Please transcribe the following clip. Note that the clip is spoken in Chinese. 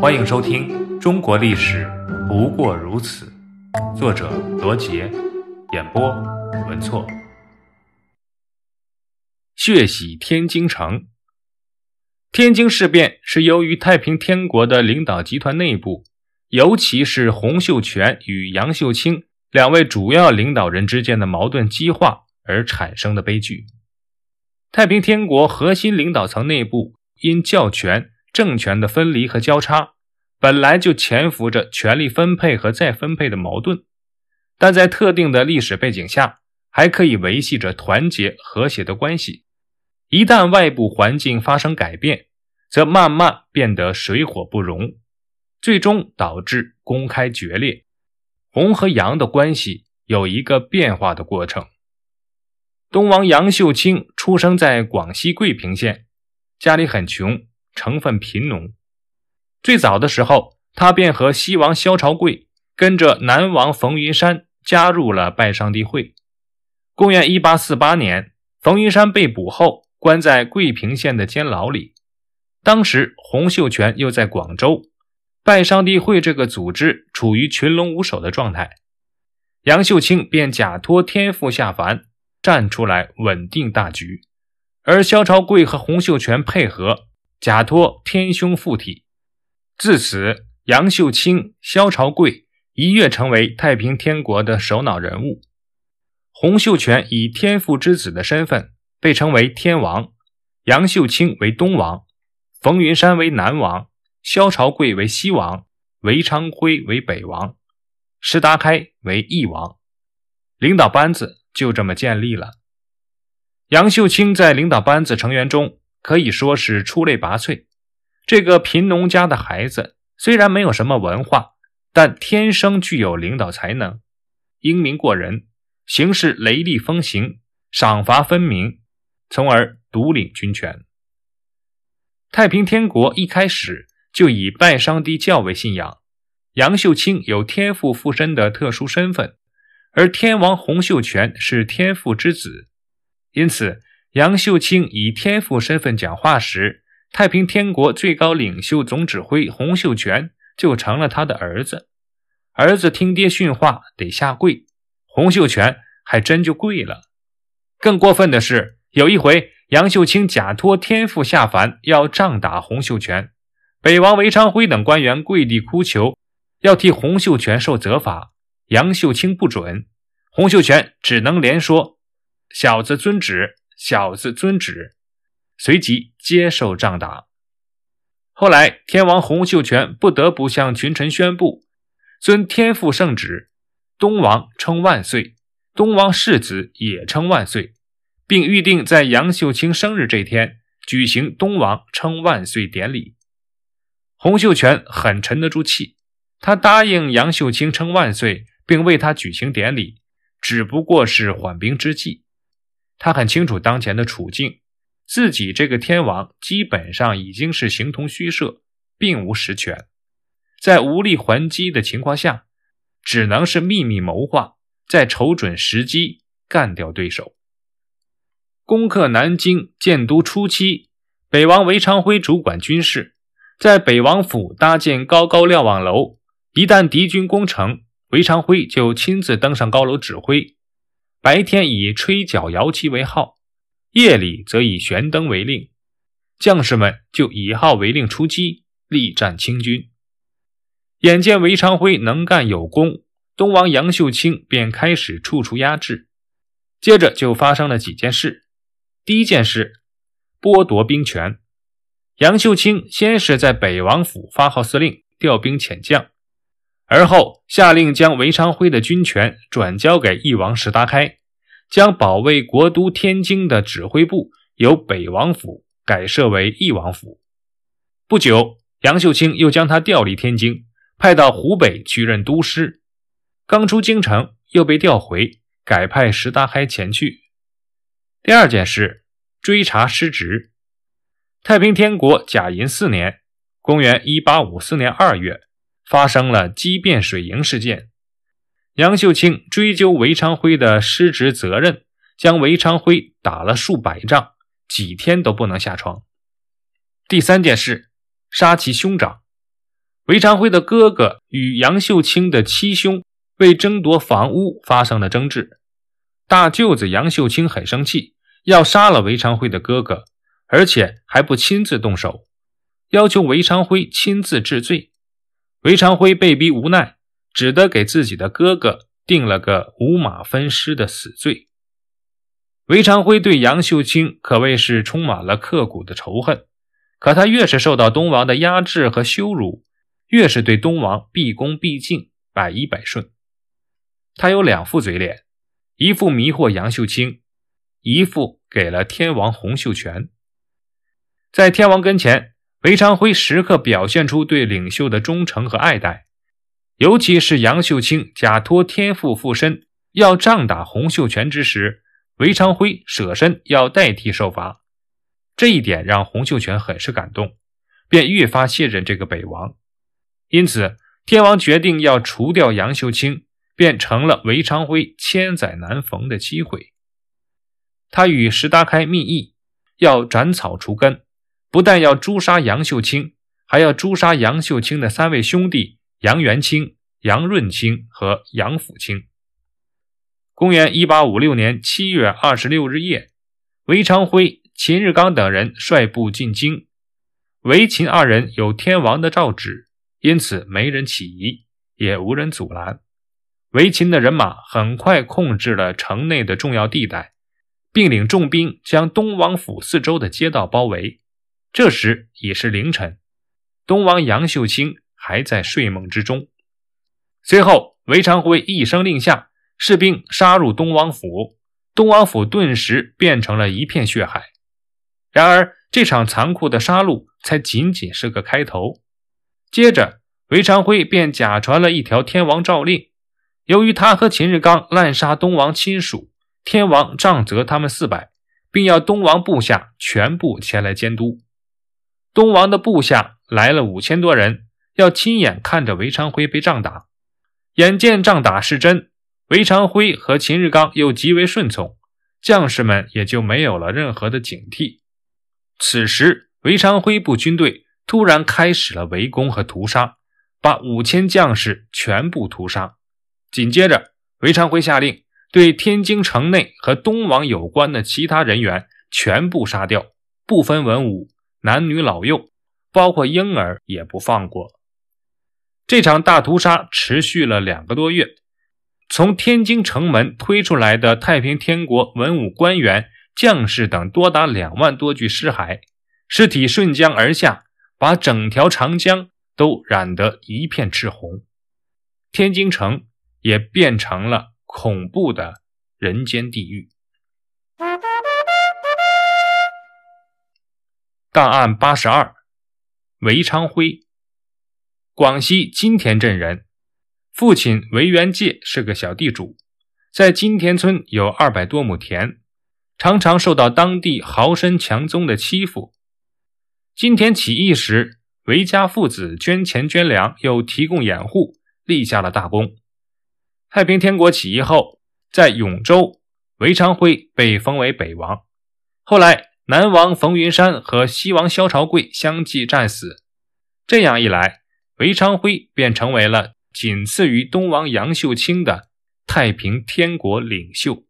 欢迎收听《中国历史不过如此》，作者罗杰，演播文措。血洗天津城。天津事变是由于太平天国的领导集团内部，尤其是洪秀全与杨秀清两位主要领导人之间的矛盾激化而产生的悲剧。太平天国核心领导层内部因教权。政权的分离和交叉本来就潜伏着权力分配和再分配的矛盾，但在特定的历史背景下，还可以维系着团结和谐的关系。一旦外部环境发生改变，则慢慢变得水火不容，最终导致公开决裂。红和杨的关系有一个变化的过程。东王杨秀清出生在广西桂平县，家里很穷。成分贫农，最早的时候，他便和西王萧朝贵跟着南王冯云山加入了拜上帝会。公元一八四八年，冯云山被捕后，关在桂平县的监牢里。当时洪秀全又在广州，拜上帝会这个组织处于群龙无首的状态。杨秀清便假托天父下凡，站出来稳定大局，而萧朝贵和洪秀全配合。假托天兄附体，自此杨秀清、萧朝贵一跃成为太平天国的首脑人物。洪秀全以天父之子的身份被称为天王，杨秀清为东王，冯云山为南王，萧朝贵为西王，韦昌辉为北王，石达开为翼王。领导班子就这么建立了。杨秀清在领导班子成员中。可以说是出类拔萃。这个贫农家的孩子虽然没有什么文化，但天生具有领导才能，英明过人，行事雷厉风行，赏罚分明，从而独领军权。太平天国一开始就以拜上帝教为信仰，杨秀清有天父附身的特殊身份，而天王洪秀全是天父之子，因此。杨秀清以天父身份讲话时，太平天国最高领袖总指挥洪秀全就成了他的儿子。儿子听爹训话得下跪，洪秀全还真就跪了。更过分的是，有一回杨秀清假托天父下凡要杖打洪秀全，北王韦昌辉等官员跪地哭求，要替洪秀全受责罚。杨秀清不准，洪秀全只能连说：“小子遵旨。”小子遵旨，随即接受杖打。后来，天王洪秀全不得不向群臣宣布，遵天父圣旨，东王称万岁，东王世子也称万岁，并预定在杨秀清生日这天举行东王称万岁典礼。洪秀全很沉得住气，他答应杨秀清称万岁，并为他举行典礼，只不过是缓兵之计。他很清楚当前的处境，自己这个天王基本上已经是形同虚设，并无实权，在无力还击的情况下，只能是秘密谋划，再瞅准时机干掉对手。攻克南京建都初期，北王韦昌辉主管军事，在北王府搭建高高瞭望楼，一旦敌军攻城，韦昌辉就亲自登上高楼指挥。白天以吹角摇旗为号，夜里则以悬灯为令，将士们就以号为令出击，力战清军。眼见韦昌辉能干有功，东王杨秀清便开始处处压制。接着就发生了几件事。第一件事，剥夺兵权。杨秀清先是在北王府发号司令，调兵遣将。而后下令将韦昌辉的军权转交给翼王石达开，将保卫国都天津的指挥部由北王府改设为翼王府。不久，杨秀清又将他调离天津，派到湖北去任都师。刚出京城，又被调回，改派石达开前去。第二件事，追查失职。太平天国甲寅四年（公元1854年2月）。发生了畸变水银事件，杨秀清追究韦昌辉的失职责任，将韦昌辉打了数百仗，几天都不能下床。第三件事，杀其兄长。韦昌辉的哥哥与杨秀清的七兄为争夺房屋发生了争执，大舅子杨秀清很生气，要杀了韦昌辉的哥哥，而且还不亲自动手，要求韦昌辉亲自治罪。韦昌辉被逼无奈，只得给自己的哥哥定了个五马分尸的死罪。韦昌辉对杨秀清可谓是充满了刻骨的仇恨，可他越是受到东王的压制和羞辱，越是对东王毕恭毕敬、百依百顺。他有两副嘴脸，一副迷惑杨秀清，一副给了天王洪秀全。在天王跟前。韦昌辉时刻表现出对领袖的忠诚和爱戴，尤其是杨秀清假托天父附身要仗打洪秀全之时，韦昌辉舍身要代替受罚，这一点让洪秀全很是感动，便越发信任这个北王。因此，天王决定要除掉杨秀清，便成了韦昌辉千载难逢的机会。他与石达开密议，要斩草除根。不但要诛杀杨秀清，还要诛杀杨秀清的三位兄弟杨元清、杨润清和杨辅清。公元一八五六年七月二十六日夜，韦昌辉、秦日刚等人率部进京。韦秦二人有天王的诏旨，因此没人起疑，也无人阻拦。韦秦的人马很快控制了城内的重要地带，并领重兵将东王府四周的街道包围。这时已是凌晨，东王杨秀清还在睡梦之中。随后，韦昌辉一声令下，士兵杀入东王府，东王府顿时变成了一片血海。然而，这场残酷的杀戮才仅仅是个开头。接着，韦昌辉便假传了一条天王诏令：由于他和秦日刚滥杀东王亲属，天王杖责他们四百，并要东王部下全部前来监督。东王的部下来了五千多人，要亲眼看着韦昌辉被杖打。眼见杖打是真，韦昌辉和秦日刚又极为顺从，将士们也就没有了任何的警惕。此时，韦昌辉部军队突然开始了围攻和屠杀，把五千将士全部屠杀。紧接着，韦昌辉下令对天津城内和东王有关的其他人员全部杀掉，不分文武。男女老幼，包括婴儿也不放过。这场大屠杀持续了两个多月，从天津城门推出来的太平天国文武官员、将士等多达两万多具尸骸，尸体顺江而下，把整条长江都染得一片赤红。天津城也变成了恐怖的人间地狱。档案八十二，韦昌辉，广西金田镇人，父亲韦元介是个小地主，在金田村有二百多亩田，常常受到当地豪绅强宗的欺负。金田起义时，韦家父子捐钱捐粮，又提供掩护，立下了大功。太平天国起义后，在永州，韦昌辉被封为北王，后来。南王冯云山和西王萧朝贵相继战死，这样一来，韦昌辉便成为了仅次于东王杨秀清的太平天国领袖。